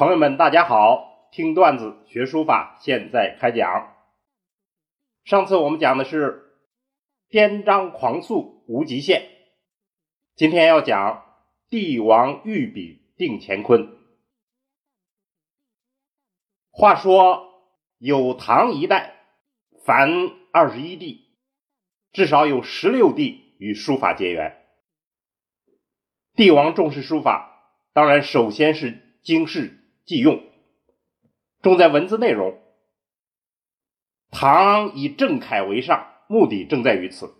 朋友们，大家好！听段子学书法，现在开讲。上次我们讲的是颠章狂速无极限，今天要讲帝王御笔定乾坤。话说有唐一代，凡二十一帝，至少有十六帝与书法结缘。帝王重视书法，当然首先是经世。忌用，重在文字内容。唐以正楷为上，目的正在于此。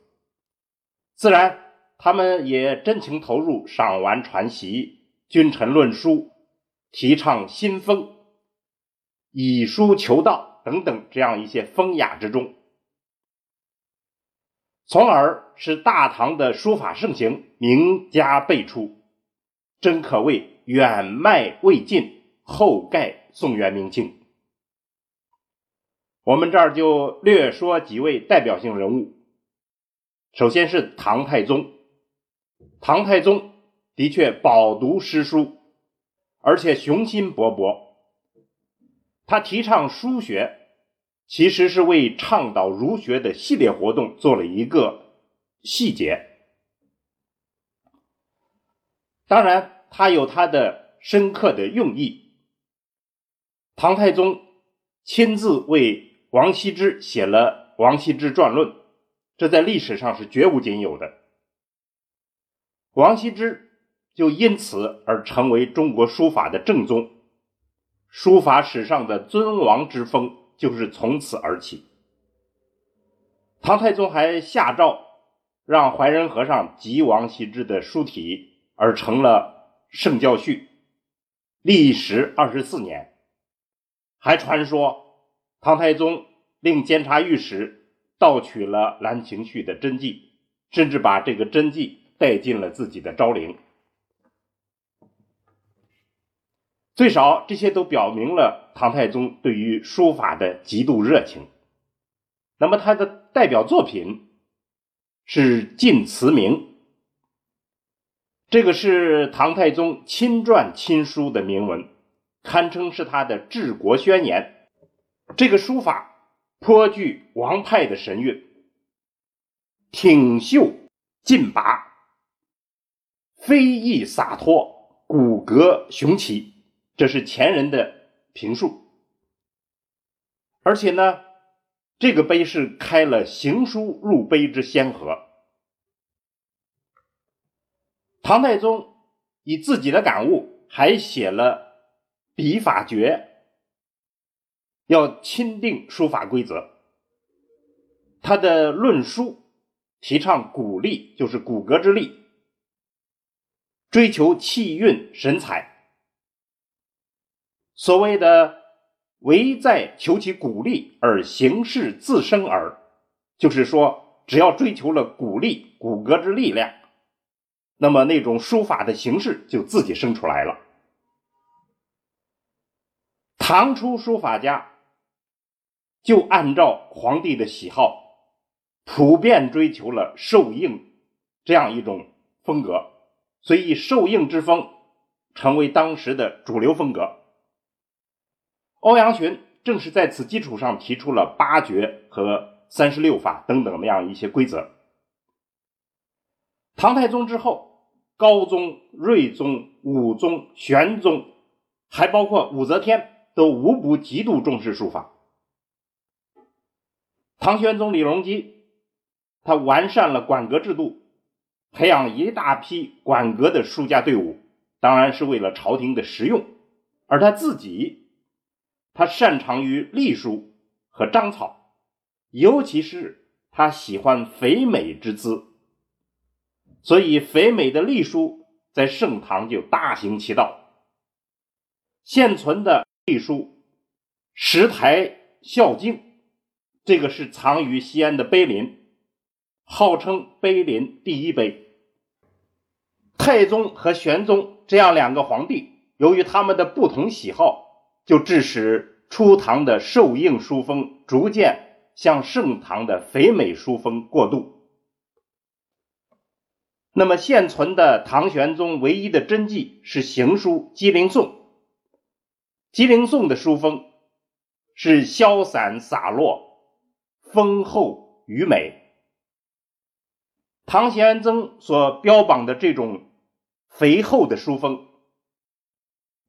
自然，他们也真情投入赏玩传习、君臣论书、提倡新风、以书求道等等这样一些风雅之中，从而使大唐的书法盛行，名家辈出，真可谓远迈未尽。后盖宋元明清，我们这儿就略说几位代表性人物。首先是唐太宗，唐太宗的确饱读诗书，而且雄心勃勃。他提倡书学，其实是为倡导儒学的系列活动做了一个细节。当然，他有他的深刻的用意。唐太宗亲自为王羲之写了《王羲之传论》，这在历史上是绝无仅有的。王羲之就因此而成为中国书法的正宗，书法史上的尊王之风就是从此而起。唐太宗还下诏让怀仁和尚集王羲之的书体，而成了《圣教序》，历时二十四年。还传说，唐太宗令监察御史盗取了《兰亭序》的真迹，甚至把这个真迹带进了自己的昭陵。最少，这些都表明了唐太宗对于书法的极度热情。那么，他的代表作品是《晋祠铭》，这个是唐太宗亲撰亲书的铭文。堪称是他的治国宣言。这个书法颇具王派的神韵，挺秀劲拔，飞逸洒脱，骨骼雄奇。这是前人的评述。而且呢，这个碑是开了行书入碑之先河。唐太宗以自己的感悟，还写了。笔法诀要钦定书法规则。他的论书提倡骨力，就是骨骼之力，追求气韵神采。所谓的“唯在求其骨力而形式自生耳”，就是说，只要追求了骨力、骨骼之力量，那么那种书法的形式就自己生出来了。唐初书法家就按照皇帝的喜好，普遍追求了瘦硬这样一种风格，所以瘦硬之风成为当时的主流风格。欧阳询正是在此基础上提出了八绝和三十六法等等那样一些规则。唐太宗之后，高宗、睿宗、武宗、玄宗，还包括武则天。都无不极度重视书法。唐玄宗李隆基，他完善了管阁制度，培养一大批管阁的书家队伍，当然是为了朝廷的实用。而他自己，他擅长于隶书和章草，尤其是他喜欢肥美之姿，所以肥美的隶书在盛唐就大行其道。现存的。隶书《石台孝经》，这个是藏于西安的碑林，号称碑林第一碑。太宗和玄宗这样两个皇帝，由于他们的不同喜好，就致使初唐的瘦硬书风逐渐向盛唐的肥美书风过渡。那么现存的唐玄宗唯一的真迹是行书《鸡灵颂》。吉林颂的书风是潇洒洒落、丰厚余美。唐玄宗所标榜的这种肥厚的书风，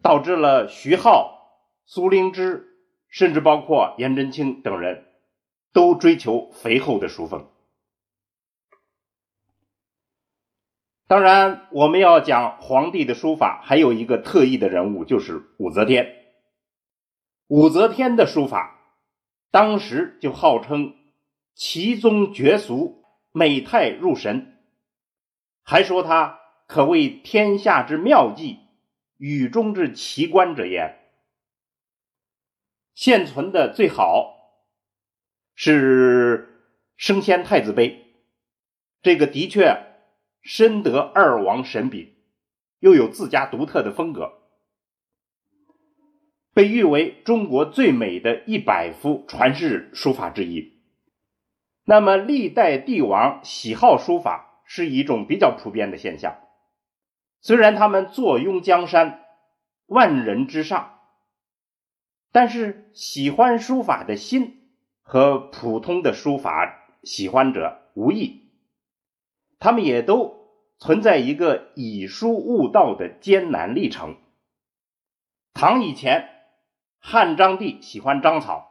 导致了徐浩、苏灵芝，甚至包括颜真卿等人都追求肥厚的书风。当然，我们要讲皇帝的书法，还有一个特异的人物，就是武则天。武则天的书法，当时就号称奇宗绝俗、美态入神，还说她可谓天下之妙计、宇中之奇观者焉。现存的最好是升仙太子碑，这个的确深得二王神笔，又有自家独特的风格。被誉为中国最美的一百幅传世书法之一。那么，历代帝王喜好书法是一种比较普遍的现象。虽然他们坐拥江山，万人之上，但是喜欢书法的心和普通的书法喜欢者无异。他们也都存在一个以书悟道的艰难历程。唐以前。汉章帝喜欢章草，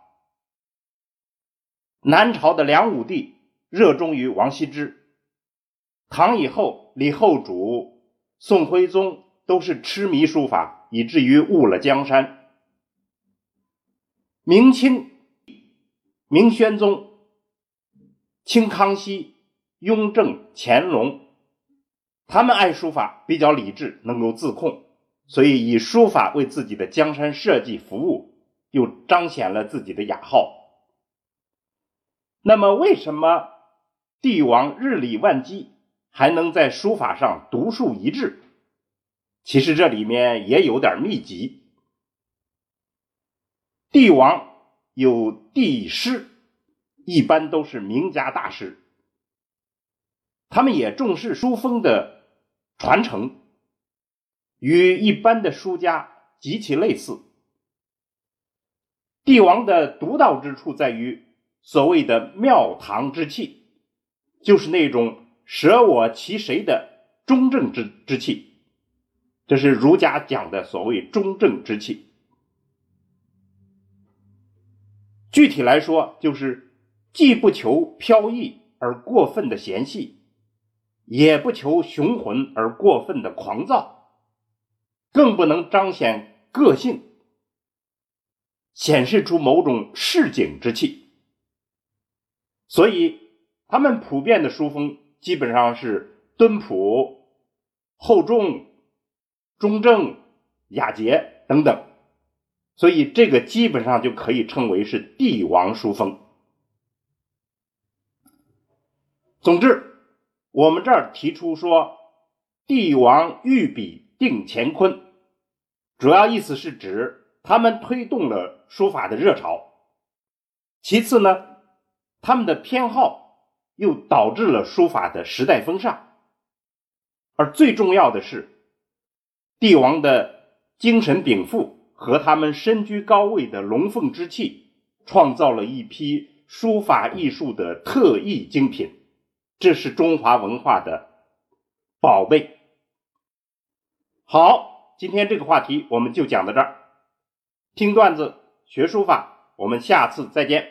南朝的梁武帝热衷于王羲之，唐以后李后主、宋徽宗都是痴迷书法，以至于误了江山。明清、明宣宗、清康熙、雍正、乾隆，他们爱书法，比较理智，能够自控。所以以书法为自己的江山社稷服务，又彰显了自己的雅号。那么，为什么帝王日理万机还能在书法上独树一帜？其实这里面也有点秘籍。帝王有帝师，一般都是名家大师，他们也重视书风的传承。与一般的书家极其类似。帝王的独到之处在于所谓的庙堂之气，就是那种舍我其谁的中正之之气，这是儒家讲的所谓中正之气。具体来说，就是既不求飘逸而过分的闲细，也不求雄浑而过分的狂躁。更不能彰显个性，显示出某种市井之气。所以，他们普遍的书风基本上是敦朴、厚重、中正、雅洁等等。所以，这个基本上就可以称为是帝王书风。总之，我们这儿提出说，帝王御笔。定乾坤，主要意思是指他们推动了书法的热潮。其次呢，他们的偏好又导致了书法的时代风尚。而最重要的是，帝王的精神禀赋和他们身居高位的龙凤之气，创造了一批书法艺术的特异精品。这是中华文化的宝贝。好，今天这个话题我们就讲到这儿。听段子学书法，我们下次再见。